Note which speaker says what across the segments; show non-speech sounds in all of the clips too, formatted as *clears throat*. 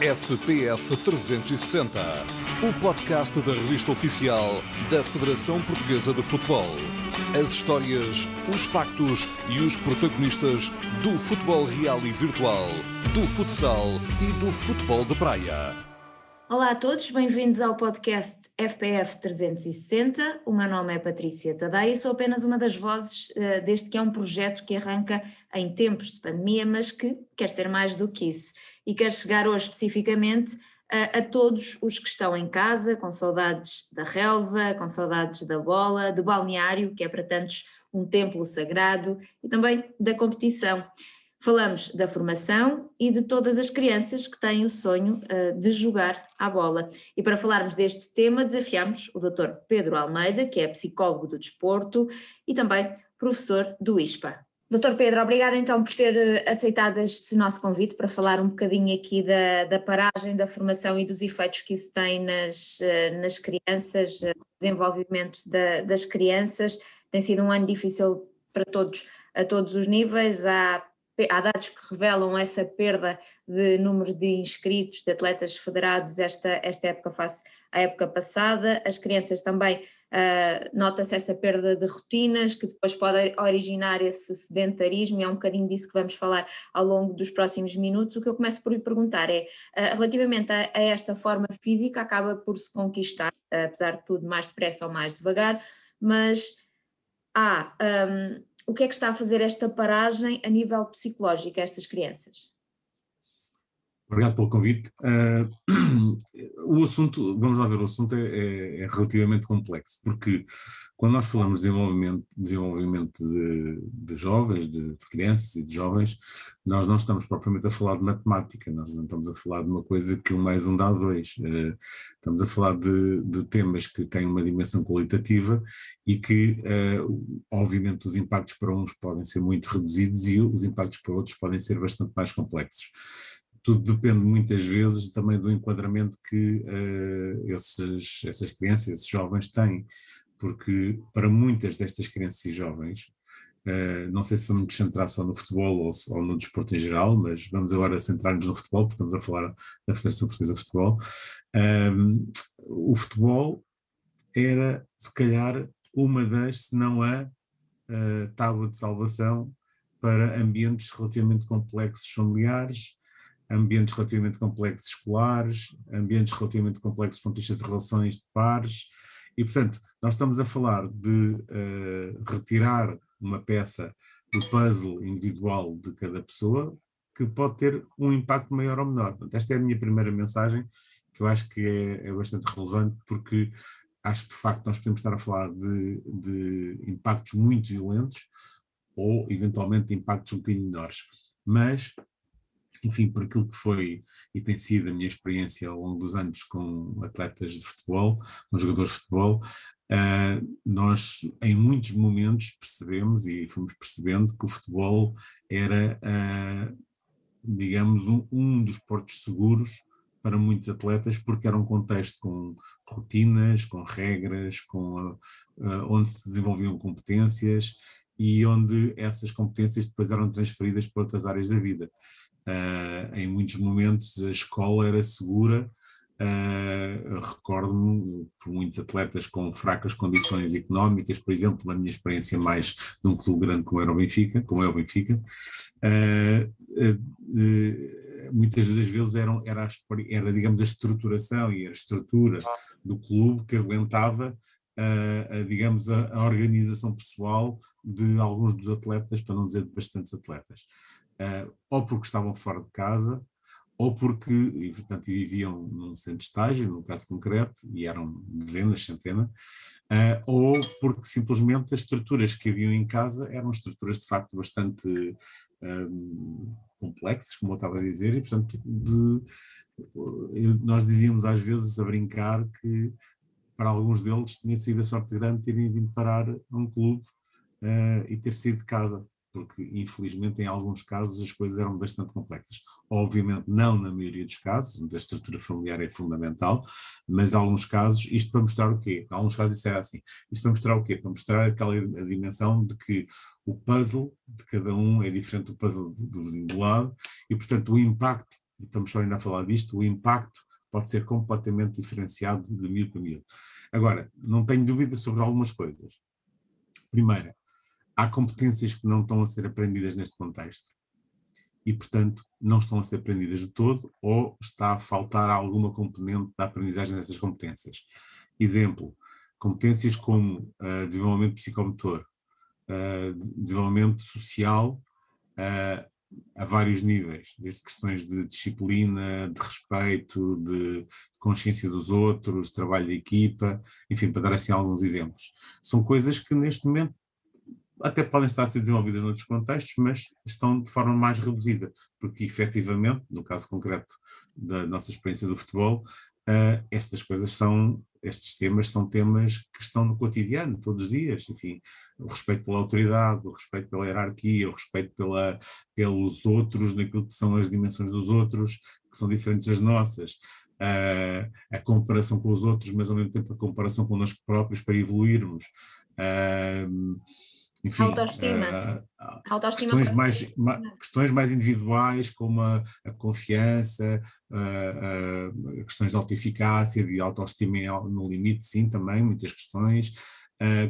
Speaker 1: FPF 360, o podcast da revista oficial da Federação Portuguesa de Futebol. As histórias, os factos e os protagonistas do futebol real e virtual, do futsal e do futebol de praia.
Speaker 2: Olá a todos, bem-vindos ao podcast FPF 360. O meu nome é Patrícia Tadei e sou apenas uma das vozes uh, deste que é um projeto que arranca em tempos de pandemia, mas que quer ser mais do que isso e quero chegar hoje especificamente a, a, todos os que estão em casa, com saudades da relva, com saudades da bola, do balneário, que é para tantos um templo sagrado, e também da competição. Falamos da formação e de todas as crianças que têm o sonho uh, de jogar à bola. E para falarmos deste tema, desafiamos o Dr. Pedro Almeida, que é psicólogo do desporto e também professor do ISPA. Doutor Pedro, obrigada então por ter eh, aceitado este nosso convite para falar um bocadinho aqui da, da paragem, da formação e dos efeitos que isso tem nas, eh, nas crianças, eh, desenvolvimento da, das crianças. Tem sido um ano difícil para todos, a todos os níveis. Há há dados que revelam essa perda de número de inscritos, de atletas federados esta, esta época face à época passada. As crianças também, uh, nota-se essa perda de rotinas, que depois pode originar esse sedentarismo, e é um bocadinho disso que vamos falar ao longo dos próximos minutos. O que eu começo por lhe perguntar é, uh, relativamente a, a, esta forma física, acaba por se conquistar, uh, apesar de tudo, mais depressa ou mais devagar, mas há... Um, o que é que está a fazer esta paragem a nível psicológico a estas crianças?
Speaker 3: Obrigado pelo convite. Uh, *clears throat* o assunto, vamos lá ver, o assunto é, é, é, relativamente complexo, porque quando nós falamos de desenvolvimento, desenvolvimento de, de jovens, de, de, crianças e de jovens, nós não estamos propriamente a falar de matemática, nós não estamos a falar de uma coisa que um mais um dá dois. Uh, estamos a falar de, de, temas que têm uma dimensão qualitativa e que, uh, obviamente, os impactos para uns podem ser muito reduzidos e os impactos para outros podem ser bastante mais complexos tudo depende muitas vezes também do enquadramento que uh, esses, essas crianças, esses jovens têm, porque para muitas destas crianças e jovens, uh, não sei se vamos nos centrar só no futebol ou, ou, no desporto em geral, mas vamos agora centrar-nos no futebol, porque estamos a falar da Federação Portuguesa de Futebol. Um, ehm, o futebol era, se calhar, uma das, se não a, a tábua de salvação para ambientes relativamente complexos familiares, ambientes relativamente complexos escolares, ambientes relativamente complexos do ponto de vista de relações de pares, e portanto nós estamos a falar de uh, retirar uma peça do puzzle individual de cada pessoa que pode ter um impacto maior ou menor. Portanto, esta é a minha primeira mensagem, que eu acho que é, é bastante relevante, porque acho que de facto nós podemos estar a falar de, de impactos muito violentos ou eventualmente impactos um bocadinho menores. Mas enfim, por aquilo que foi e tem sido a minha experiência ao longo dos anos com atletas de futebol, com jogadores de futebol, uh, nós em muitos momentos percebemos e fomos percebendo que o futebol era, uh, digamos, um, um dos portos seguros para muitos atletas, porque era um contexto com rotinas, com regras, com uh, onde se desenvolviam competências e onde essas competências depois eram transferidas para outras áreas da vida. Uh, em muitos momentos a escola era segura. Uh, Recordo-me por muitos atletas com fracas condições económicas, por exemplo, na minha experiência mais num clube grande como era o Benfica, como é o Benfica, uh, muitas das vezes eram, era, era, digamos, a estruturação e a estrutura do clube que aguentava a, digamos, a, a, organização pessoal de alguns dos atletas, para não dizer de bastantes atletas ou porque estavam fora de casa, ou porque, e, portanto, viviam num centro de estágio, no caso concreto, e eram dezenas, centenas, uh, ou porque simplesmente as estruturas que haviam em casa eram estruturas de facto bastante um, complexas, como eu estava a dizer, e portanto de, nós dizíamos às vezes a brincar que para alguns deles tinha sido a sorte grande terem vindo parar a um clube uh, e ter saído de casa, porque infelizmente em alguns casos as coisas eram bastante complexas. Obviamente não na maioria dos casos, onde a estrutura familiar é fundamental, mas em alguns casos, isto para mostrar o quê? Em alguns casos isso era assim, isto para mostrar o quê? Para mostrar aquela dimensão de que o puzzle de cada um é diferente do puzzle do, vizinho do lado, e portanto o impacto estamos só ainda a falar disto, o impacto pode ser completamente diferenciado de mil para mil. Agora, não tenho dúvida sobre algumas coisas. Primeira, há competências que não estão a ser aprendidas neste contexto e, portanto, não estão a ser aprendidas de todo ou está a faltar alguma componente da aprendizagem dessas competências. Exemplo, competências como uh, desenvolvimento psicomotor, uh, desenvolvimento social uh, a vários níveis, desde questões de disciplina, de respeito, de, consciência dos outros, trabalho de equipa, enfim, para dar assim alguns exemplos. São coisas que neste momento até podem estar a ser desenvolvidas noutros contextos, mas estão de forma mais reduzida, porque efetivamente, no caso concreto da nossa experiência do futebol, uh, estas coisas são, estes temas são temas que estão no cotidiano, todos os dias, enfim, o respeito pela autoridade, o respeito pela hierarquia, o respeito pela, pelos outros, naquilo que são as dimensões dos outros, que são diferentes das nossas, uh, a comparação com os outros, mas ao mesmo tempo a comparação connosco próprios para evoluirmos. Uh, enfim,
Speaker 2: autoestima. Uh, autoestima
Speaker 3: questões, mais, ma, questões mais individuais, como a, a confiança, uh, uh, questões de autoeficácia, de autoestima no limite, sim, também, muitas questões.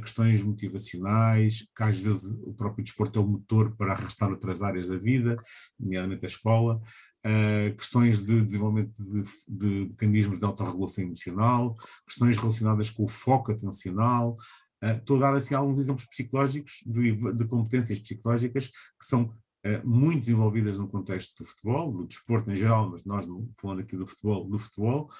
Speaker 3: questões motivacionais, que às vezes o próprio desporto é o motor para arrastar outras áreas da vida, nomeadamente a escola, questões de desenvolvimento de, de mecanismos de autorregulação emocional, questões relacionadas com o foco atencional, Uh, estou a dar assim, alguns exemplos psicológicos, de, de competências psicológicas que são uh, muito desenvolvidas no contexto do futebol, do desporto em geral, mas nós falando aqui do futebol, do futebol,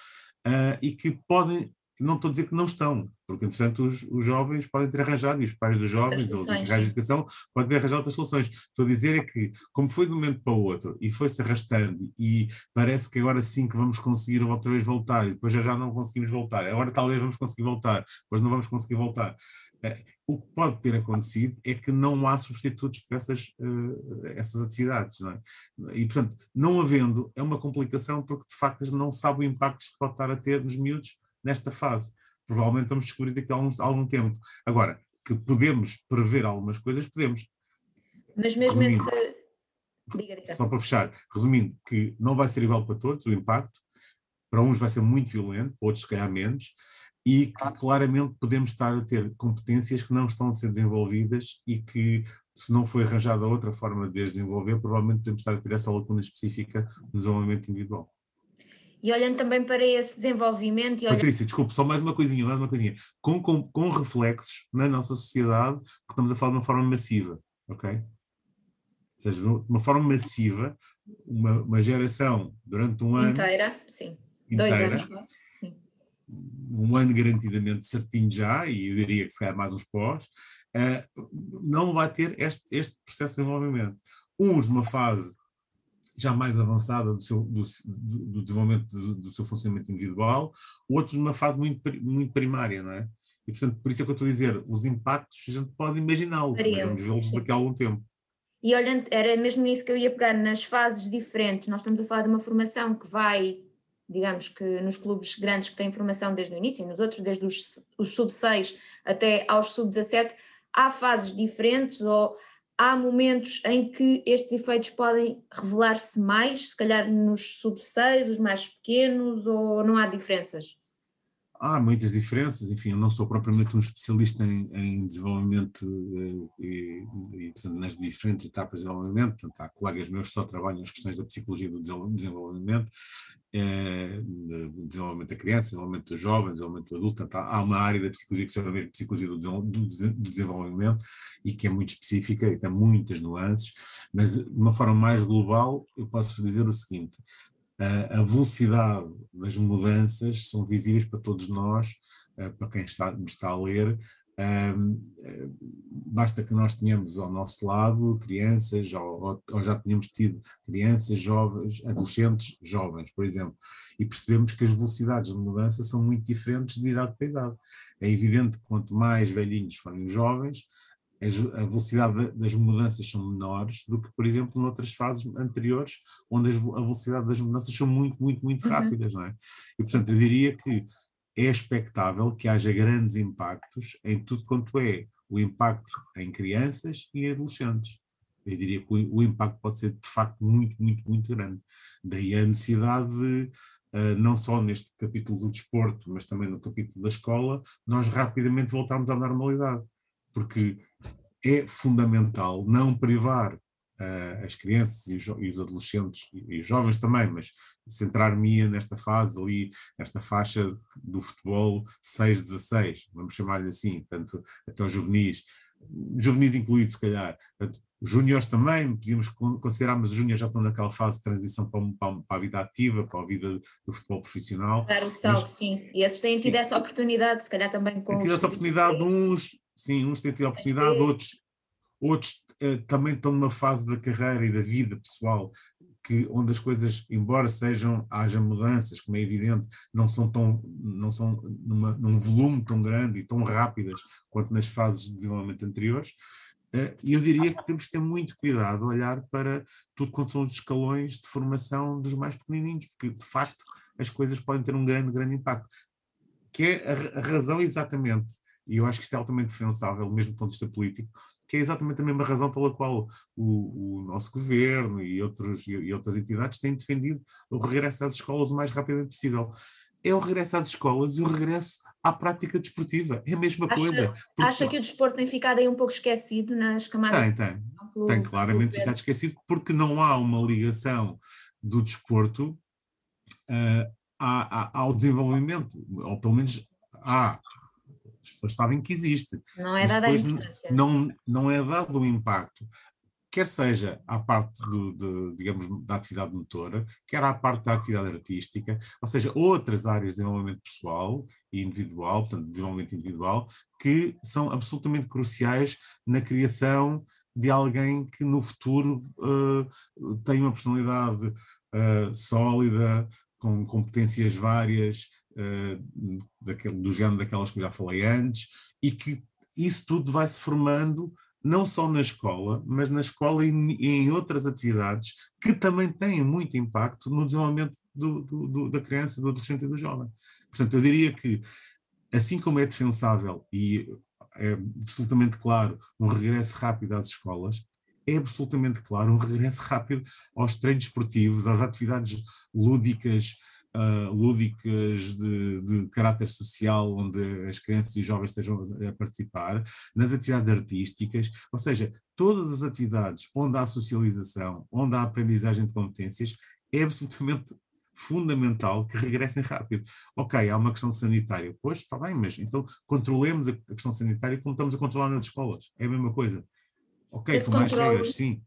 Speaker 3: uh, e que podem não estou a dizer que não estão, porque entretanto os, os jovens podem ter arranjado, e os pais dos jovens, ou de educação, podem ter arranjado outras soluções. Estou a dizer é que, como foi de um momento para o outro, e foi-se arrastando, e parece que agora sim que vamos conseguir outra vez voltar, e depois já, já não conseguimos voltar, agora talvez vamos conseguir voltar, depois não vamos conseguir voltar. Eh, o que pode ter acontecido é que não há substitutos para essas, uh, essas atividades, não é? E, portanto, não havendo, é uma complicação porque de facto não sabe o impacto que se pode estar a ter nos miúdos nesta fase. Provavelmente vamos descobrir daqui a algum, algum tempo. Agora, que podemos prever algumas coisas, podemos.
Speaker 2: Mas mesmo esse.
Speaker 3: Diga, diga. Só para fechar, resumindo, que não vai ser igual para todos o impacto, para uns vai ser muito violento, para outros se calhar menos, e que claramente podemos estar a ter competências que não estão a ser desenvolvidas e que, se não foi arranjada outra forma de as desenvolver, provavelmente podemos estar a ter essa lacuna específica no desenvolvimento individual.
Speaker 2: E olhando também para esse desenvolvimento. E
Speaker 3: olhando... Patrícia, desculpe, só mais uma coisinha, mais uma coisinha. Com, com, com reflexos na nossa sociedade, porque estamos a falar de uma forma massiva, ok? Ou seja, de uma forma massiva, uma, uma geração durante um ano.
Speaker 2: Inteira, sim. Inteira, Dois anos sim.
Speaker 3: Um ano garantidamente certinho já, e eu diria que se calhar mais uns pós, uh, não vai ter este, este processo de desenvolvimento. Uns numa fase já mais avançada do, seu, do, do desenvolvimento do, do, seu funcionamento individual, outros numa fase muito, muito primária, não é? E, portanto, por isso é que eu estou a dizer, os impactos a gente pode imaginá-los, mas vamos vê-los daqui a algum tempo.
Speaker 2: E olhando, era mesmo nisso que eu ia pegar, nas fases diferentes, nós estamos a falar de uma formação que vai, digamos que nos clubes grandes que têm formação desde o início, e nos outros desde os, os sub-6 até aos sub-17, há fases diferentes ou há momentos em que estes efeitos podem revelar-se mais, se calhar nos sub-6, os mais pequenos, ou não há diferenças?
Speaker 3: Há muitas diferenças, enfim, eu não sou propriamente um especialista em, em desenvolvimento eh, e, e, portanto, nas diferentes etapas de desenvolvimento, portanto, há colegas meus que só trabalham nas questões da psicologia do desenvolvimento, é, de desenvolvimento da criança, desenvolvimento dos jovens, desenvolvimento do adulto, portanto, há uma área da psicologia que se chama mesmo psicologia do desenvolvimento e que é muito específica e tem muitas nuances, mas de uma forma mais global eu posso dizer o seguinte, a, velocidade das mudanças são visíveis para todos nós, uh, para quem está, me está a ler, um, basta que nós tenhamos ao nosso lado crianças, ou, ou, já tenhamos tido crianças, jovens, adolescentes, jovens, por exemplo, e percebemos que as velocidades de mudança são muito diferentes de idade para idade. É evidente que quanto mais velhinhos forem os jovens, a velocidade das mudanças são menores do que, por exemplo, noutras fases anteriores, onde a velocidade das mudanças são muito, muito, muito uhum. rápidas, não é? E, portanto, eu diria que é expectável que haja grandes impactos em tudo quanto é o impacto em crianças e adolescentes. eu diria que o, o, impacto pode ser de facto muito, muito, muito grande. Daí a necessidade de, uh, não só neste capítulo do desporto, mas também no capítulo da escola, nós rapidamente voltarmos à normalidade. Porque é fundamental não privar uh, as crianças e os, adolescentes e, os jovens também, mas centrar-me nesta fase ali, nesta faixa do futebol 6-16, vamos chamar-lhe assim, tanto até os juvenis, juvenis incluídos se calhar, júniores também, podíamos considerar, mas os júniores já estão naquela fase de transição para, para, a vida ativa, para a vida do futebol profissional.
Speaker 2: Dar o salto, mas, sim. E esses têm tido sim. essa oportunidade, se calhar também com.
Speaker 3: Tido essa oportunidade, uns, sim, uns têm tido a oportunidade, outros, outros eh, também estão numa fase da carreira e da vida pessoal que onde as coisas, embora sejam, haja mudanças, como é evidente, não são tão, não são numa, num volume tão grande e tão rápidas quanto nas fases de desenvolvimento anteriores, eh, e eu diria que temos que ter muito cuidado a olhar para tudo quanto são os escalões de formação dos mais pequenininhos, porque de facto as coisas podem ter um grande, grande impacto. Que é a, a razão exatamente, e eu acho que isto é altamente defensável, mesmo do ponto de vista político, que é exatamente a mesma razão pela qual o, o nosso governo e, outros, e, outras entidades têm defendido o regresso às escolas o mais rapidamente possível é o regresso às escolas e o regresso à prática desportiva. É a mesma
Speaker 2: acha,
Speaker 3: coisa.
Speaker 2: Porque... Acha que o desporto tem ficado aí um pouco esquecido nas camadas?
Speaker 3: Tem, tem. Pelo, tem claramente ficado esquecido porque não há uma ligação do desporto uh, ao desenvolvimento, ou pelo menos há. As pessoas sabem que existe.
Speaker 2: Não é dada a importância.
Speaker 3: Não, não é dado o impacto quer seja à parte do, de, digamos, da atividade motora, quer à parte da atividade artística, ou seja, outras áreas de desenvolvimento pessoal e individual, portanto, desenvolvimento individual, que são absolutamente cruciais na criação de alguém que no futuro uh, tem uma personalidade uh, sólida, com competências várias, daquele, do género daquelas que já falei antes, e que isso tudo vai se formando não só na escola, mas na escola e em outras atividades que também têm muito impacto no desenvolvimento do, do, do, da criança, do adolescente e do jovem. Portanto, eu diria que, assim como é defensável e é absolutamente claro um regresso rápido às escolas, é absolutamente claro um regresso rápido aos treinos esportivos, às atividades lúdicas, uh, lúdicas de, de, caráter social, onde as crianças e jovens estejam a participar, nas atividades artísticas, ou seja, todas as atividades onde há socialização, onde há aprendizagem de competências, é absolutamente fundamental que regressem rápido. Ok, há uma questão sanitária. Pois, está bem, mas então controlemos a questão sanitária como estamos a controlar nas escolas. É a mesma coisa. Ok, Esse com mais regras, sim.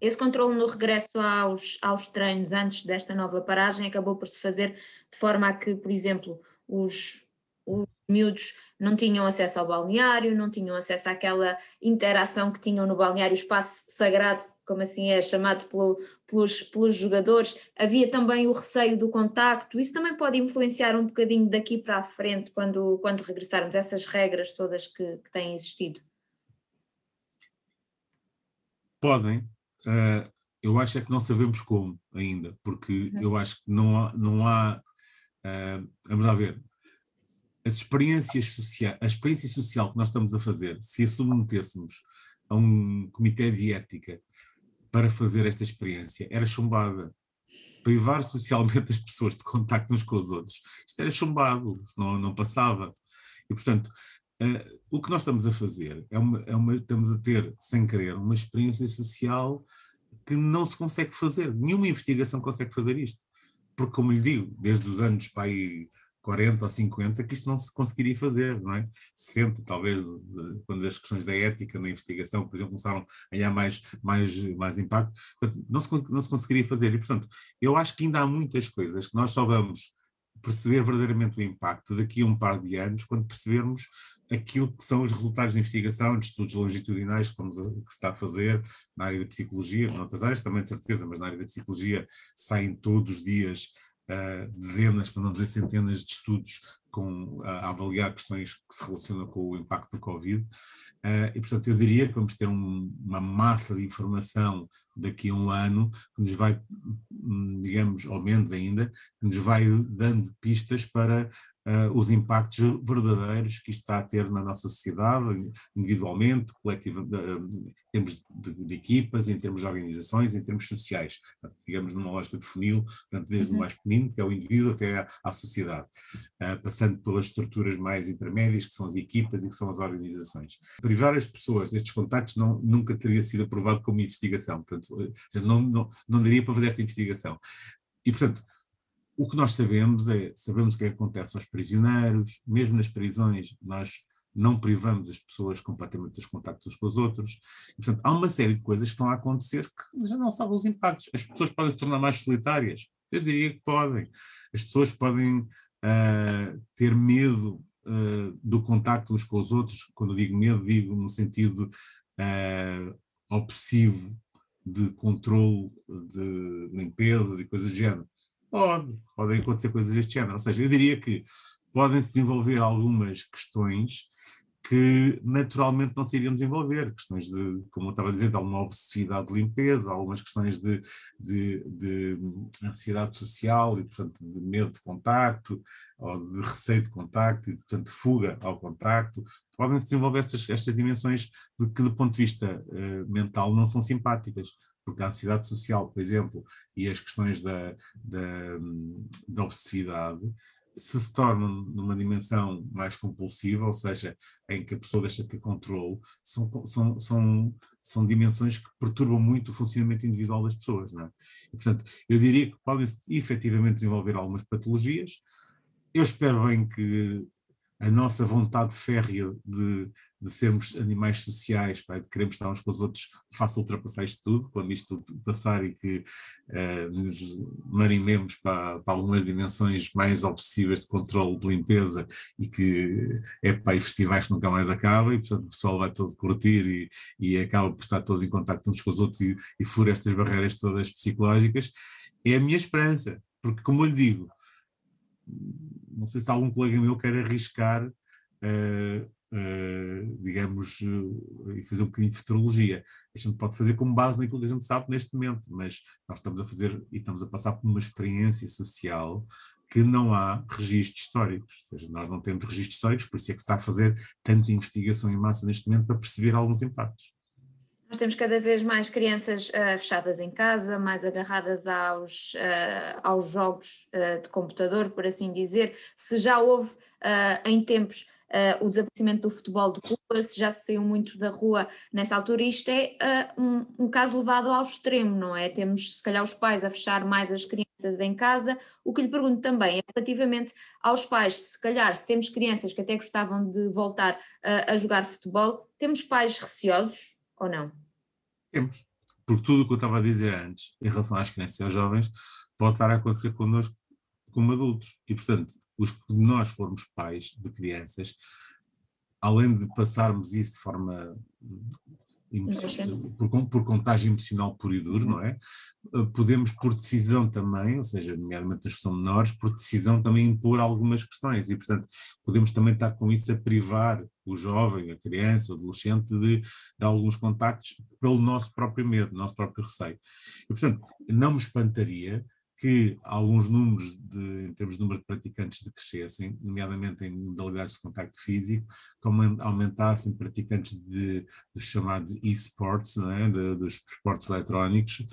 Speaker 2: Esse controle no regresso aos, aos treinos antes desta nova paragem acabou por se fazer de forma a que, por exemplo, os, os miúdos não tinham acesso ao balneário, não tinham acesso àquela interação que tinham no balneário, o espaço sagrado, como assim é chamado pelo, pelos, pelos jogadores. Havia também o receio do contacto, isso também pode influenciar um bocadinho daqui para a frente quando, quando regressarmos, essas regras todas que, que têm existido.
Speaker 3: Podem, Uh, eu acho é que não sabemos como ainda, porque uhum. eu acho que não há, não há uh, vamos lá ver, as experiências sociais, a experiência social que nós estamos a fazer, se a submetêssemos a um comitê de ética para fazer esta experiência, era chumbada. Privar socialmente as pessoas de contacto uns com os outros, isto era chumbado, senão não passava. E, portanto, Uh, o que nós estamos a fazer é uma, é uma, estamos a ter, sem querer, uma experiência social que não se consegue fazer. Nenhuma investigação consegue fazer isto. Porque, como lhe digo, desde os anos para aí 40 ou 50, que isto não se conseguiria fazer, não é? 60, talvez, quando as questões da ética na investigação, por exemplo, começaram a ganhar mais, mais, mais impacto, não se, não se conseguiria fazer. E, portanto, eu acho que ainda há muitas coisas que nós só vamos perceber verdadeiramente o impacto daqui a um par de anos, quando percebermos aquilo que são os resultados de investigação, de estudos longitudinais que, que se está a fazer na área da psicologia, noutras áreas também de certeza, mas na área da psicologia saem todos os dias uh, dezenas, para não dizer centenas de estudos com, a avaliar questões que se relacionam com o impacto do Covid. Uh, e, portanto, eu diria que vamos ter um, uma massa de informação daqui a um ano que nos vai, hum, digamos, ou menos ainda, que nos vai dando pistas para uh, os impactos verdadeiros que isto está a ter na nossa sociedade, individualmente, coletivamente, uh, em termos de, de, equipas, em termos de organizações, em termos sociais, digamos numa lógica de funil, portanto, desde uhum. o mais pequenino, que é o indivíduo, até à, à sociedade, uh, passando pelas estruturas mais intermédias, que são as equipas e que são as organizações. Privar as pessoas destes contactos não, nunca teria sido aprovado como investigação, portanto, não, não, não daria para fazer esta investigação. E, portanto, o que nós sabemos é, sabemos o que, é que acontece aos prisioneiros, mesmo nas prisões nós não privamos as pessoas completamente dos contactos uns com os outros. E, portanto, há uma série de coisas que estão a acontecer que já não sabem os impactos. As pessoas podem se tornar mais solitárias? Eu diria que podem. As pessoas podem uh, ter medo uh, do contacto uns com os outros. Quando digo medo, digo no sentido uh, obsessivo de controle de limpezas e coisas do género. Pode, podem acontecer coisas deste género. Ou seja, eu diria que podem se desenvolver algumas questões que naturalmente não se iriam desenvolver, questões de, como eu estava a dizer, de alguma obsessividade de limpeza, algumas questões de, de, de ansiedade social e, portanto, de medo de contacto, ou de receio de contacto e, portanto, de fuga ao contacto, podem se desenvolver estas, estas dimensões de que, do ponto de vista uh, mental, não são simpáticas porque a ansiedade social, por exemplo, e as questões da, da, da obsessividade, se se tornam numa dimensão mais compulsiva, ou seja, em que a pessoa deixa de ter controle, são, são, são, são dimensões que perturbam muito o funcionamento individual das pessoas. Não é? e, portanto, eu diria que podem efetivamente desenvolver algumas patologias. Eu espero bem que a nossa vontade férrea de, de sermos animais sociais, pá, de queremos estar uns com os outros, faça ultrapassar isto tudo, quando isto passar e que uh, nos marinemos para, para, algumas dimensões mais obsessivas de controle de limpeza e que é para e festivais que nunca mais acabam e portanto o pessoal vai todo curtir e, e acaba por estar todos em contato uns com os outros e, e fura estas barreiras todas psicológicas, é a minha esperança, porque como eu lhe digo, não sei se algum colega meu quer arriscar, uh, uh, digamos, uh, e fazer um bocadinho de futurologia. A gente pode fazer como base naquilo que a gente sabe neste momento, mas nós estamos a fazer e estamos a passar por uma experiência social que não há registros históricos, ou seja, nós não temos registros históricos, por isso é que se está a fazer tanta investigação em massa neste momento para perceber alguns impactos.
Speaker 2: Nós temos cada vez mais crianças uh, fechadas em casa, mais agarradas aos, uh, aos jogos uh, de computador, por assim dizer. Se já houve em tempos o desaparecimento do futebol de rua, se já se saiu muito da rua nessa altura, isto é um, um, caso levado ao extremo, não é? Temos, se calhar, os pais a fechar mais as crianças em casa. O que lhe pergunto também é relativamente aos pais, se calhar, se temos crianças que até gostavam de voltar a jogar futebol, temos pais receosos ou não?
Speaker 3: Temos. Porque tudo o que eu estava a dizer antes, em relação às crianças e aos jovens, pode estar a acontecer connosco como adultos. E, portanto, os que nós formos pais de crianças, além de passarmos isso de forma por, por contagem emocional pura e duro, não é? Eh, podemos, por decisão também, ou seja, nomeadamente os que são menores, por decisão também impor algumas questões e, portanto, podemos também estar com isso a privar o jovem, a criança, o adolescente de, de alguns contactos pelo nosso próprio medo, nosso próprio receio. E, portanto, não me espantaria que alguns números, de, em termos de número de praticantes, decrescessem, nomeadamente em modalidades de contacto físico, como aumentassem praticantes de, dos chamados e-sports, é? dos esportes eletrónicos,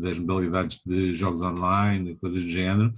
Speaker 3: das modalidades de jogos online, coisas do género.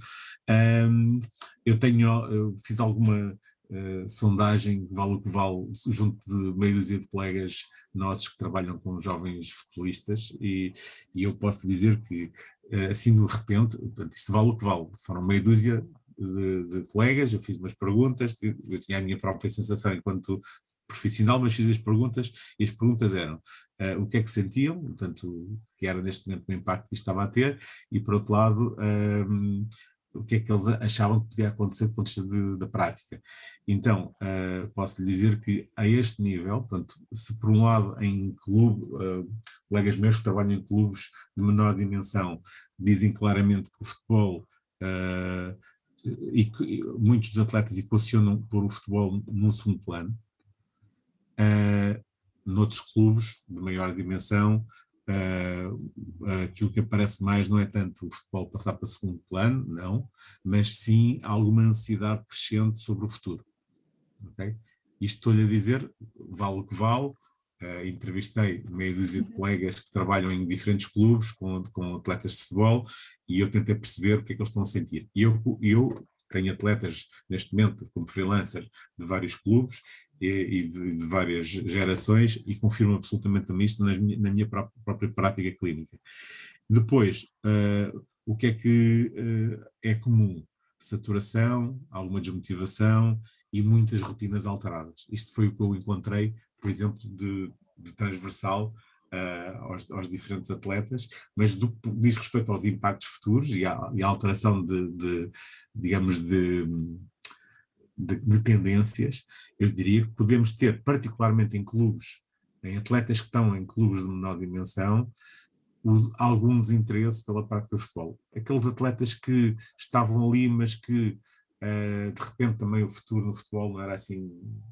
Speaker 3: Um, eu tenho, eu fiz alguma uh, sondagem, vale o que vale, junto de meia dúzia de colegas nossos que trabalham com jovens futebolistas, e, e eu posso dizer que eh, assim de repente, portanto, isto vale o que vale, foram meia dúzia de, de, colegas, eu fiz umas perguntas, eu tinha a minha própria sensação enquanto profissional, mas fiz as perguntas e as perguntas eram uh, o que é que sentiam, portanto, que era neste momento o impacto que estava a ter, e por outro lado, um, o que é que eles achavam que podia acontecer do ponto de vista da prática. Então, uh, posso lhe dizer que a este nível, portanto, se por um lado em clube, uh, colegas meus que trabalham em clubes de menor dimensão dizem claramente que o futebol uh, e que muitos dos atletas equacionam por o futebol num segundo plano, noutros clubes de maior dimensão uh, aquilo que aparece mais não é tanto o futebol passar para segundo plano, não, mas sim alguma ansiedade crescente sobre o futuro. Okay? Isto estou-lhe a dizer, vale o que vale, Uh, entrevistei meia dúzia de colegas que trabalham em diferentes clubes com, com atletas de futebol e eu tentei perceber o que é que eles estão a sentir. E eu, eu tenho atletas neste momento como freelancer de vários clubes e, e de, de, várias gerações e confirmo absolutamente também isto na minha, na minha própria, própria, prática clínica. Depois, uh, o que é que uh, é comum? Saturação, alguma desmotivação e muitas rotinas alteradas. Isto foi o que eu encontrei por exemplo, de, de transversal uh, aos, aos, diferentes atletas, mas do que diz respeito aos impactos futuros e à, e à alteração de, de, digamos, de, de, de, tendências, eu diria que podemos ter, particularmente em clubes, em atletas que estão em clubes de menor dimensão, o, algum desinteresse pela parte do futebol. Aqueles atletas que estavam ali, mas que de repente também o futuro no futebol não era assim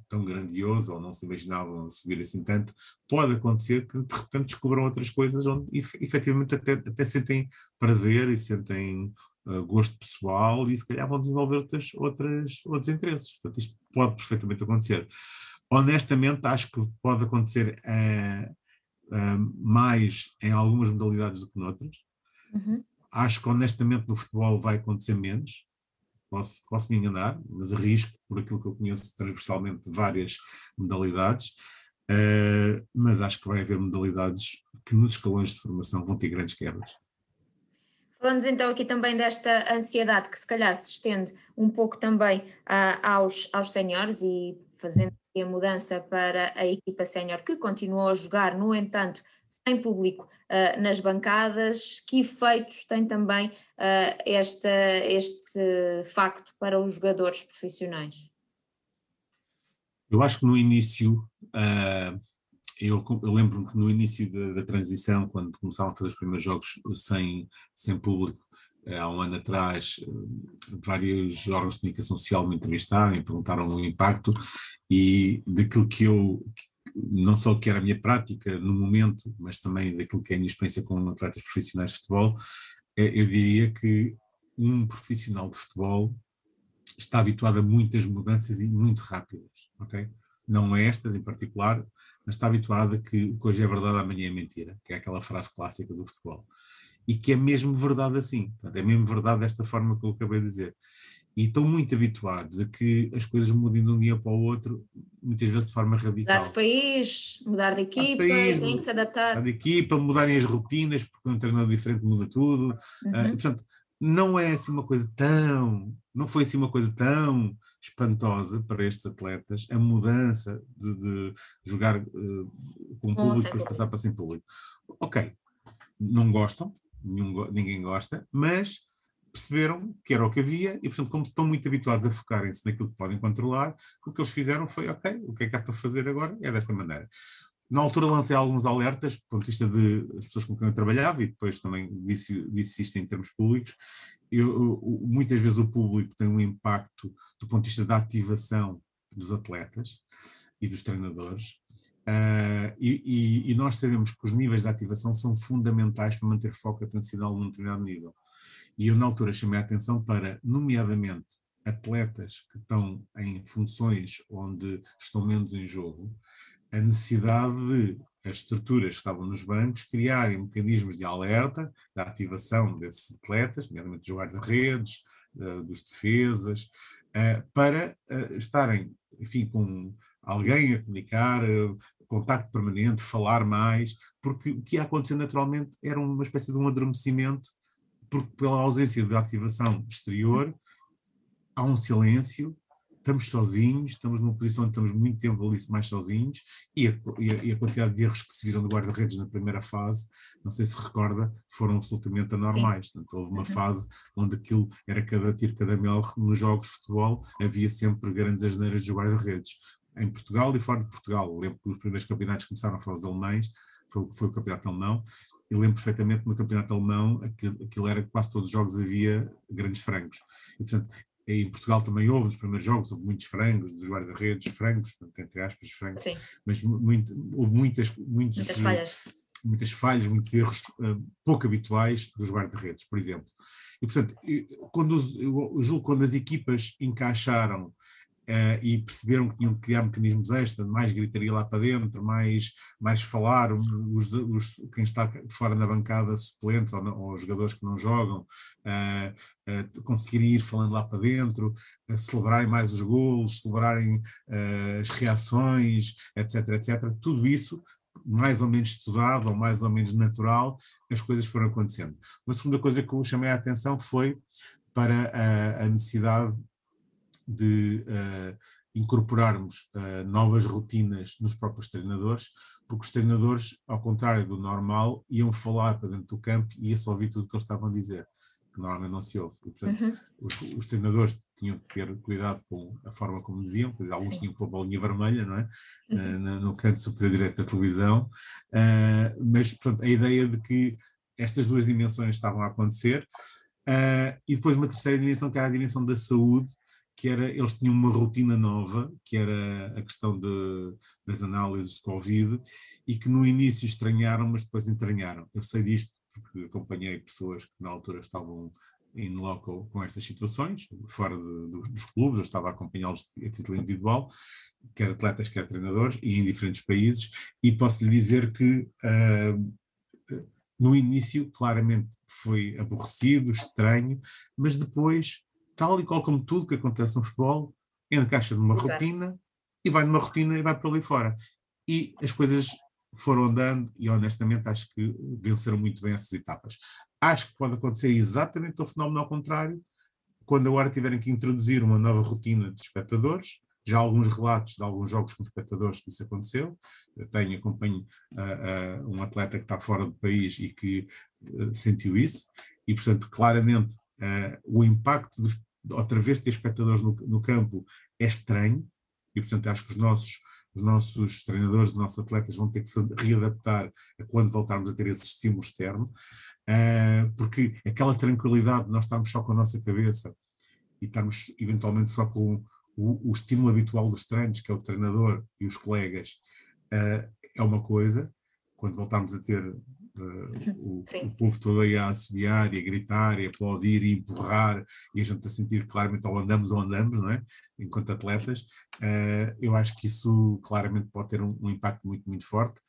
Speaker 3: tão grandioso ou não se imaginavam subir assim tanto, pode acontecer que de repente descubram outras coisas onde efetivamente até, até sentem prazer e sentem uh, gosto pessoal e se calhar vão desenvolver outras, outras, outros interesses. Portanto, isto pode perfeitamente acontecer. Honestamente, acho que pode acontecer uh, mais em algumas modalidades do que noutras. Uhum. Acho que honestamente no futebol vai acontecer menos posso, posso me enganar, mas arrisco por aquilo que eu conheço transversalmente de várias modalidades, uh, mas acho que vai haver modalidades que nos escalões de formação vão ter grandes quebras.
Speaker 2: Falamos então aqui também desta ansiedade que se calhar se estende um pouco também uh, aos, aos senhores e fazendo a mudança para a equipa sénior que continuou a jogar, no entanto, sem público uh, nas bancadas, que efeitos tem também uh, esta, este facto para os jogadores profissionais?
Speaker 3: Eu acho que no início, uh, eu, eu lembro-me que no início da, da, transição, quando começaram a fazer os primeiros jogos sem, sem público, há um ano atrás, vários órgãos de comunicação social me entrevistaram e perguntaram o impacto e daquilo que eu, não só o que era a minha prática no momento, mas também daquilo que é a minha experiência com atletas profissionais de futebol, é, eu diria que um profissional de futebol está habituado a muitas mudanças e muito rápidas, ok? Não estas em particular, mas está habituado a que hoje é verdade, amanhã é mentira, que é aquela frase clássica do futebol. E que é mesmo verdade assim, é mesmo verdade desta forma que eu acabei de dizer e estão muito habituados a que as coisas mudem de um dia para o outro, muitas vezes de forma radical.
Speaker 2: Mudar de país, mudar de equipa, país, que se adaptar.
Speaker 3: Mudar de equipa, mudarem as rotinas, porque um treinador diferente muda tudo. Ah, uhum. Uh, portanto, não é assim uma coisa tão, não foi assim uma coisa tão espantosa para estes atletas a mudança de, de jogar uh, com público depois passar para sem público. Ok, não gostam, nenhum, ninguém gosta, mas perceberam que era o que havia e, portanto, como estão muito habituados a focarem-se naquilo que podem controlar, o que eles fizeram foi, ok, o que é que há para fazer agora? É desta maneira. Na altura lancei alguns alertas, do ponto de vista de as pessoas com quem eu trabalhava, e depois também disse, disse isto em termos públicos. Eu, muitas vezes o público tem um impacto do ponto de vista da ativação dos atletas e dos treinadores, uh, e, e, nós sabemos que os níveis de ativação são fundamentais para manter foco atencional num determinado nível. E eu, na altura, chamei a atenção para, nomeadamente, atletas que estão em funções onde estão menos em jogo, a necessidade de as estruturas que estavam nos bancos criarem mecanismos de alerta, da ativação desses atletas, nomeadamente dos guarda-redes, dos defesas, uh, para uh, estarem, enfim, com alguém a comunicar, contacto permanente, falar mais, porque o que ia acontecer naturalmente era uma espécie de um adormecimento porque pela ausência de ativação exterior, há um silêncio, estamos sozinhos, estamos numa posição onde estamos muito tempo ali mais sozinhos, e a, e a, e a quantidade de erros que se viram do guarda-redes na primeira fase, não sei se recorda, foram absolutamente anormais. Portanto, houve uma uhum. fase onde aquilo era cada tiro, cada mel, nos jogos de futebol havia sempre grandes asneiras de guarda-redes. Em Portugal e fora de Portugal, lembro que os primeiros campeonatos começaram a falar os alemães, foi, foi o campeonato alemão, eu lembro perfeitamente no campeonato alemão, aquilo, era quase todos os jogos havia grandes frangos. E, portanto, em Portugal também houve, nos primeiros jogos, houve muitos frangos, dos guarda-redes, frangos, entre aspas, frangos, Sim. mas muito, houve muitas, muitos,
Speaker 2: muitas falhas.
Speaker 3: muitas falhas, muitos erros uh, pouco habituais dos guarda-redes, por exemplo. E, portanto, quando, eu julgo quando as equipas encaixaram Uh, e perceberam que tinham que criar mecanismos extra, mais gritaria lá para dentro, mais, mais falar, os, os, quem está fora na bancada, suplentes ou, ou jogadores que não jogam, uh, uh, conseguirem ir falando lá para dentro, celebrarem mais os golos, celebrarem as reações, etc, etc. Tudo isso mais ou menos estudado ou mais ou menos natural, as coisas foram acontecendo. Uma segunda coisa que eu chamei a atenção foi para a, a necessidade de uh, incorporarmos uh, novas rotinas nos próprios treinadores, porque os treinadores, ao contrário do normal, iam falar para dentro do campo e ia-se ouvir tudo o que eles estavam a dizer, que normalmente não se ouve. E, portanto, uhum. os, os, treinadores tinham que ter cuidado com a forma como diziam, pois alguns Sim. tinham com a bolinha vermelha, não é? Uhum. Uh, no, no canto superior direito da televisão, mas portanto, a ideia de que estas duas dimensões estavam a acontecer, Uh, e depois uma terceira dimensão, que era a dimensão da saúde, que era, eles tinham uma rotina nova, que era a questão de, das análises de Covid, e que no início estranharam, mas depois entranharam. Eu sei disto porque acompanhei pessoas que na altura estavam em loco com estas situações, fora de, dos clubes, eu estava a acompanhá-los a título individual, quer atletas, quer treinadores, e em diferentes países, e posso lhe dizer que uh, no início claramente foi aborrecido, estranho, mas depois tal e qual como tudo que acontece no futebol, encaixa numa Exato. rotina e vai numa rotina e vai para ali fora. E as coisas foram andando e honestamente acho que venceram muito bem essas etapas. Acho que pode acontecer exatamente o fenómeno ao contrário, quando agora tiverem que introduzir uma nova rotina de espectadores, já há alguns relatos de alguns jogos com espectadores que isso aconteceu. Eu tenho, acompanho uh, uh, um atleta que está fora do país e que uh, sentiu isso, e portanto, claramente, o impacto dos, outra vez de ter espectadores no, no, campo é estranho, e portanto acho que os nossos, os nossos treinadores, os nossos atletas vão ter que se readaptar a quando voltarmos a ter esse estímulo externo, uh, porque aquela tranquilidade de nós estarmos só com a nossa cabeça e estarmos eventualmente só com o, o estímulo habitual dos treinos, que é o treinador e os colegas, uh, é uma coisa, quando voltarmos a ter uh, o, o, povo todo aí a assobiar e a gritar e a aplaudir e empurrar e a gente a sentir claramente ou andamos ou andamos, não é? Enquanto atletas, uh, eu acho que isso claramente pode ter um, um impacto muito, muito forte.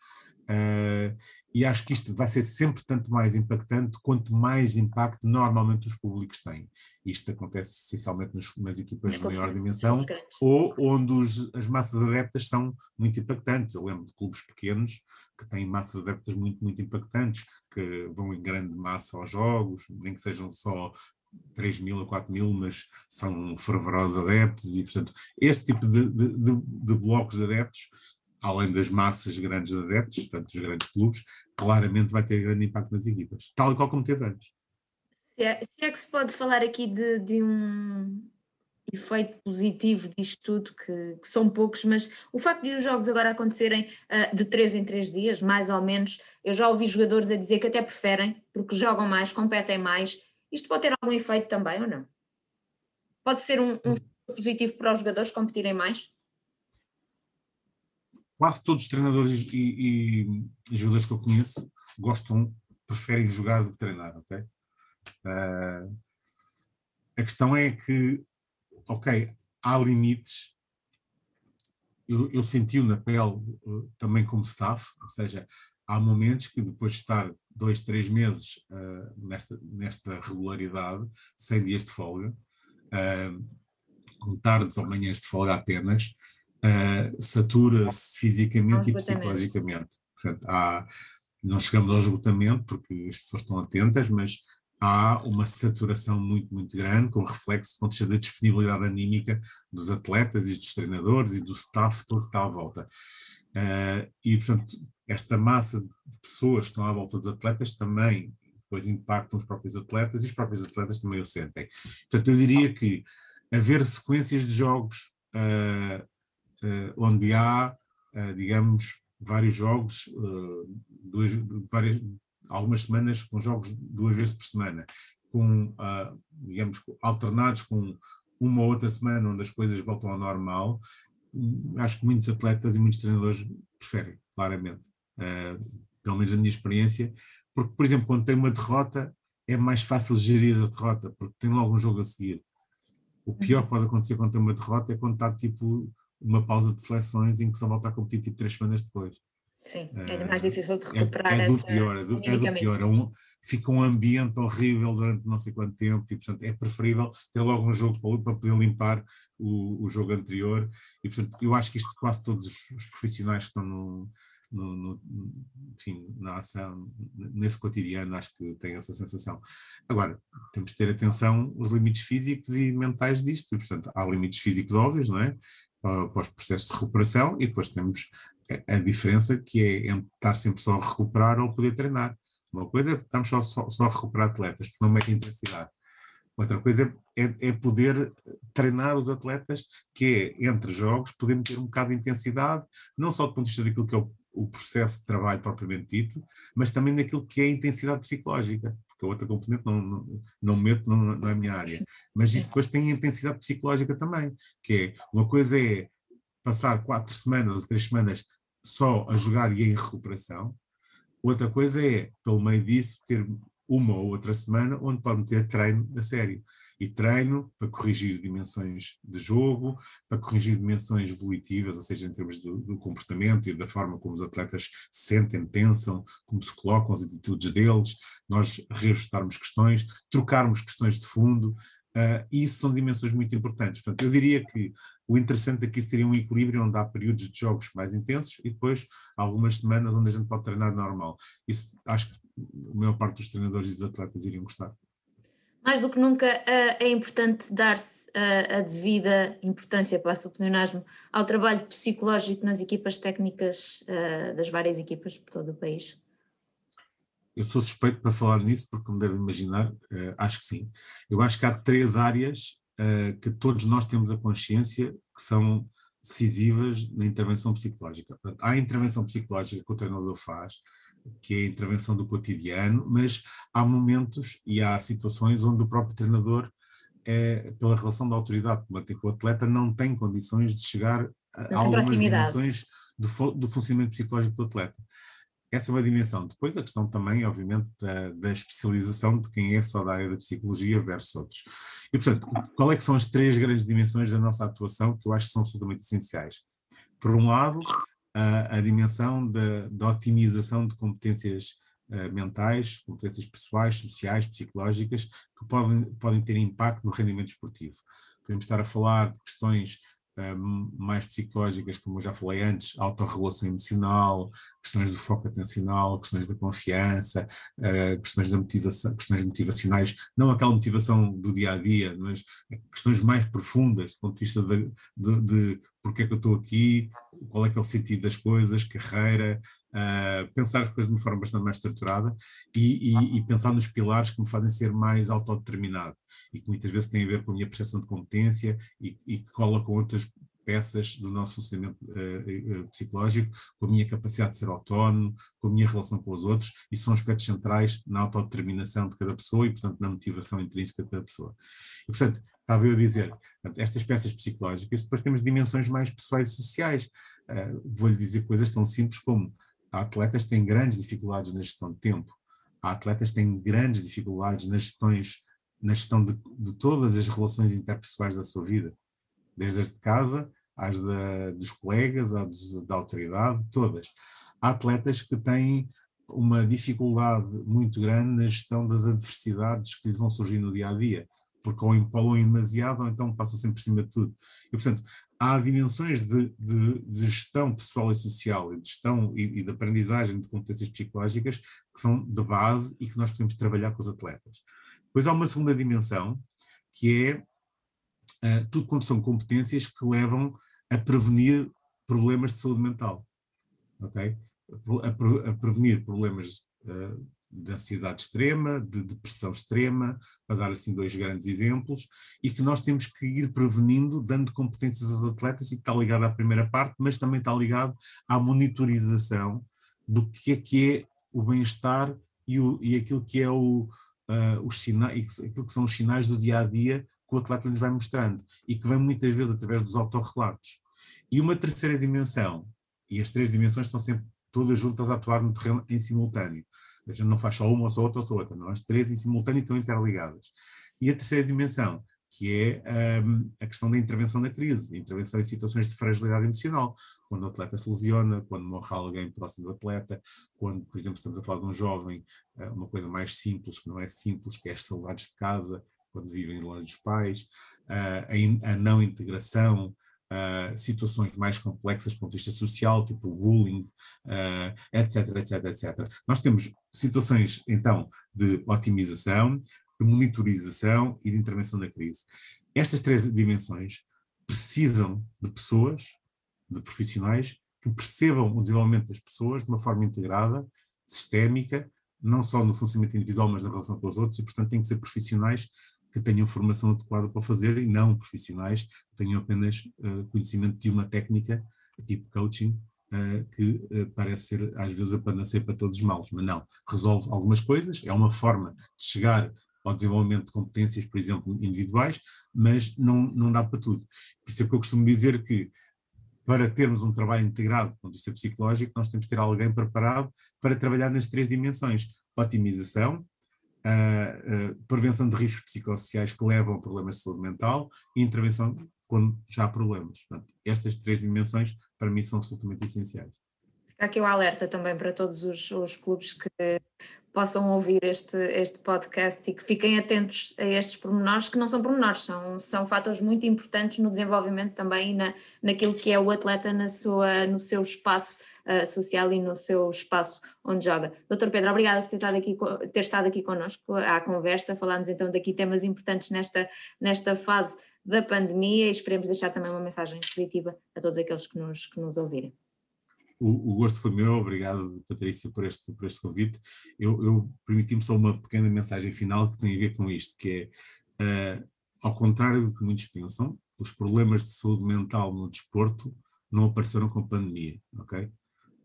Speaker 3: Uh, e acho que isto vai ser sempre tanto mais impactante quanto mais impacto normalmente os públicos têm. Isto acontece essencialmente nos, nas equipas de maior dimensão ou onde os, as massas adeptas são muito impactantes. Eu lembro de clubes pequenos que têm massas adeptas muito, muito impactantes, que vão em grande massa aos jogos, nem que sejam só 3 mil a 4 mil, mas são fervorosos adeptos e, portanto, este tipo de, de, de, de blocos de adeptos além das massas grandes de adeptos, portanto, dos grandes clubes, claramente vai ter grande impacto nas equipas, tal e qual como teve antes.
Speaker 2: Se é, se é que se pode falar aqui de, de um efeito positivo disto tudo, que, que, são poucos, mas o facto de os jogos agora acontecerem uh, de 3 em 3 dias, mais ou menos, eu já ouvi jogadores a dizer que até preferem, porque jogam mais, competem mais. Isto pode ter algum efeito também ou não? Pode ser um, um hum. positivo para os jogadores competirem mais?
Speaker 3: Quase todos os treinadores e, e, e, jogadores que eu conheço gostam, preferem jogar do que treinar, ok? Uh, a questão é que, ok, há limites. Eu, eu senti-o na pele uh, também como staff, ou seja, há momentos que depois de estar dois, três meses uh, nesta, nesta regularidade, sem dias de folga, com tardes ou manhãs de folga apenas, uh, satura-se fisicamente e psicologicamente. Portanto, há, não chegamos ao esgotamento porque as pessoas estão atentas, mas há uma saturação muito, muito grande, com reflexo ponto de da disponibilidade anímica dos atletas e dos treinadores e do staff todo que está à volta. Uh, e, portanto, esta massa de pessoas que estão à volta dos atletas também depois impactam os próprios atletas e os próprios atletas também o sentem. Portanto, eu diria que haver sequências de jogos uh, onde há, eh, digamos, vários jogos, eh, duas, várias, algumas semanas com jogos duas vezes por semana, com, digamos, alternados com uma ou outra semana onde as coisas voltam ao normal, hum, acho que muitos atletas e muitos treinadores preferem, claramente. pelo menos na minha experiência, porque, por exemplo, quando tem uma derrota, é mais fácil gerir a derrota, porque tem logo um jogo a seguir. O pior que pode acontecer quando tem uma derrota é quando está tipo uma pausa de seleções em que só volta a competir tipo três semanas depois.
Speaker 2: Sim, é mais difícil de recuperar
Speaker 3: é, é
Speaker 2: do
Speaker 3: pior, é do, é do pior. É um, fica um ambiente horrível durante não sei quanto tempo e, portanto, é preferível ter logo um jogo para, poder limpar o, o, jogo anterior e, portanto, eu acho que isto quase todos os profissionais que estão no, no, no, enfim, na ação, nesse cotidiano, acho que têm essa sensação. Agora, temos de ter atenção aos limites físicos e mentais disto, e, portanto, há limites físicos óbvios, não é? para os processos de recuperação e depois temos a, diferença que é entre estar sempre só a recuperar ou poder treinar. Uma coisa é estamos só, só, só a recuperar atletas, porque não mete intensidade. Outra coisa é, é, poder treinar os atletas, que é, entre jogos, poder meter um bocado de intensidade, não só do ponto de vista daquilo que é o, o processo de trabalho propriamente dito, mas também naquilo que é a intensidade psicológica, porque a outra componente não, não, não meto, não, não é a minha área. Mas isso depois tem a intensidade psicológica também, que é, uma coisa é passar quatro semanas ou três semanas só a jogar e em recuperação, outra coisa é, pelo meio disso, ter uma ou outra semana onde pode ter treino a sério. E treino para corrigir dimensões de jogo, para corrigir dimensões evolutivas, ou seja, em termos do, do, comportamento e da forma como os atletas sentem, pensam, como se colocam as atitudes deles, nós reajustarmos questões, trocarmos questões de fundo, uh, isso são dimensões muito importantes. Portanto, eu diria que o interessante aqui seria um equilíbrio onde há períodos de jogos mais intensos e depois algumas semanas onde a gente pode treinar normal. Isso acho que a maior parte dos treinadores e dos atletas iriam gostar.
Speaker 2: Mais do que nunca é importante dar-se a, devida importância, passa o pleonasmo, ao trabalho psicológico nas equipas técnicas das várias equipas por todo o país.
Speaker 3: Eu sou suspeito para falar nisso, porque, como devem imaginar, acho que sim. Eu acho que há três áreas que todos nós temos a consciência que são decisivas na intervenção psicológica. Portanto, há a intervenção psicológica que o treinador faz, que é a intervenção do cotidiano, mas há momentos e há situações onde o próprio treinador, é, pela relação da autoridade que com o atleta, não tem condições de chegar a, a algumas dimensões do, do funcionamento psicológico do atleta. Essa é uma dimensão. Depois a questão também, obviamente, da, da, especialização de quem é só da área da psicologia versus outros. E, portanto, qual é que são as três grandes dimensões da nossa atuação que eu acho que são absolutamente essenciais? Por um lado, a, a dimensão da, otimização de competências uh, mentais, competências pessoais, sociais, psicológicas, que podem, podem ter impacto no rendimento esportivo. Podemos estar a falar de questões mais psicológicas, como eu já falei antes, autorregulação emocional, questões do foco atencional, questões da confiança, uh, questões da motivação, questões motivacionais, não aquela motivação do dia a dia, mas questões mais profundas do ponto de vista de, de, de porque é que eu estou aqui, qual é que é o sentido das coisas, carreira, uh, pensar as coisas de uma forma bastante mais estruturada e, e, e, pensar nos pilares que me fazem ser mais autodeterminado e que muitas vezes têm a ver com a minha percepção de competência e, e que cola com outras peças do nosso funcionamento uh, psicológico, com a minha capacidade de ser autónomo, com a minha relação com os outros, e são aspectos centrais na autodeterminação de cada pessoa e, portanto, na motivação intrínseca de cada pessoa. E, portanto, estava eu a dizer, estas peças psicológicas, depois temos dimensões mais pessoais e sociais. Uh, Vou-lhe dizer coisas tão simples como há atletas que têm grandes dificuldades na gestão de tempo, há atletas que têm grandes dificuldades nas gestões, na gestão de, de todas as relações interpessoais da sua vida, desde as de casa, às da, dos colegas, às da autoridade, todas. Há atletas que têm uma dificuldade muito grande na gestão das adversidades que lhes vão surgir no dia a dia porque ou empolou demasiado ou então passa sempre por cima de tudo. E, portanto, há dimensões de, de, de gestão pessoal e social, e de gestão e, e, de aprendizagem de competências psicológicas que são de base e que nós podemos trabalhar com os atletas. Depois há uma segunda dimensão, que é uh, tudo quanto são competências que levam a prevenir problemas de saúde mental, ok? A, a, a prevenir problemas uh, de ansiedade extrema, de depressão extrema, para dar assim dois grandes exemplos, e que nós temos que ir prevenindo, dando competências aos atletas, e que está ligado à primeira parte, mas também está ligado à monitorização do que é que é o bem-estar e, e aquilo que é o, uh, os sinais, aquilo que são os sinais do dia a dia que o atleta nos vai mostrando, e que vem muitas vezes através dos autorrelatos. E uma terceira dimensão, e as três dimensões estão sempre todas juntas a atuar no terreno em simultâneo. A gente não faz só uma ou só outra ou só outra, não, as três em simultâneo estão interligadas. E a terceira dimensão, que é um, a questão da intervenção na crise, intervenção em situações de fragilidade emocional, quando o atleta se lesiona, quando morre alguém próximo do atleta, quando, por exemplo, estamos a falar de um jovem, uh, uma coisa mais simples, que não é simples, que é as saudades de casa, quando vivem longe dos pais, uh, a, a, não integração, uh, situações mais complexas do ponto de vista social, tipo bullying, etc, etc, etc. Nós temos situações, então, de otimização, de monitorização e de intervenção na crise. Estas três dimensões precisam de pessoas, de profissionais, que percebam o desenvolvimento das pessoas de uma forma integrada, sistémica, não só no funcionamento individual, mas na relação com os outros, e portanto têm que ser profissionais que tenham formação adequada para fazer e não profissionais que tenham apenas uh, conhecimento de uma técnica, tipo coaching, uh, que uh, parece ser às vezes a panacea para todos os males, mas não, resolve algumas coisas, é uma forma de chegar ao desenvolvimento de competências, por exemplo, individuais, mas não, não dá para tudo. Por isso é que eu costumo dizer que para termos um trabalho integrado do ponto de vista psicológico, nós temos que ter alguém preparado para trabalhar nas três dimensões: otimização, prevenção de riscos psicossociais que levam a problemas de saúde mental e intervenção quando já há problemas. Portanto, estas três dimensões, para mim, são absolutamente essenciais.
Speaker 2: Fica aqui o alerta também para todos os, os clubes que possam ouvir este, este podcast e que fiquem atentos a estes pormenores, que não são pormenores, são, são fatores muito importantes no desenvolvimento também e na, naquilo que é o atleta na sua, no seu espaço uh, social e no seu espaço onde joga. Doutor Pedro, obrigada por ter estado aqui, ter estado aqui connosco à conversa, falámos então daqui temas importantes nesta, nesta fase da pandemia e esperemos deixar também uma mensagem positiva a todos aqueles que nos, que nos ouvirem.
Speaker 3: O, o, gosto foi meu, obrigado Patrícia por este, por este convite. Eu, eu permiti-me só uma pequena mensagem final que tem a ver com isto, que é, uh, ao contrário do que muitos pensam, os problemas de saúde mental no desporto não apareceram com a pandemia, ok?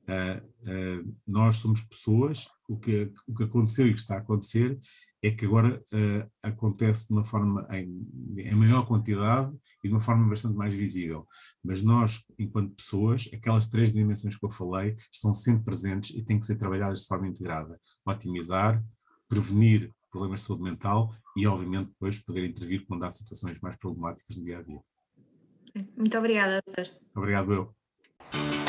Speaker 3: Uh, uh, nós somos pessoas, o que, o que aconteceu e que está a acontecer é que agora uh, acontece de uma forma em, em, maior quantidade e de uma forma bastante mais visível. Mas nós, enquanto pessoas, aquelas três dimensões que eu falei estão sempre presentes e têm que ser trabalhadas de forma integrada. Otimizar, prevenir problemas de saúde mental e, obviamente, depois poder intervir quando há situações mais problemáticas no dia a dia.
Speaker 2: Muito obrigada, doutor.
Speaker 3: Obrigado eu.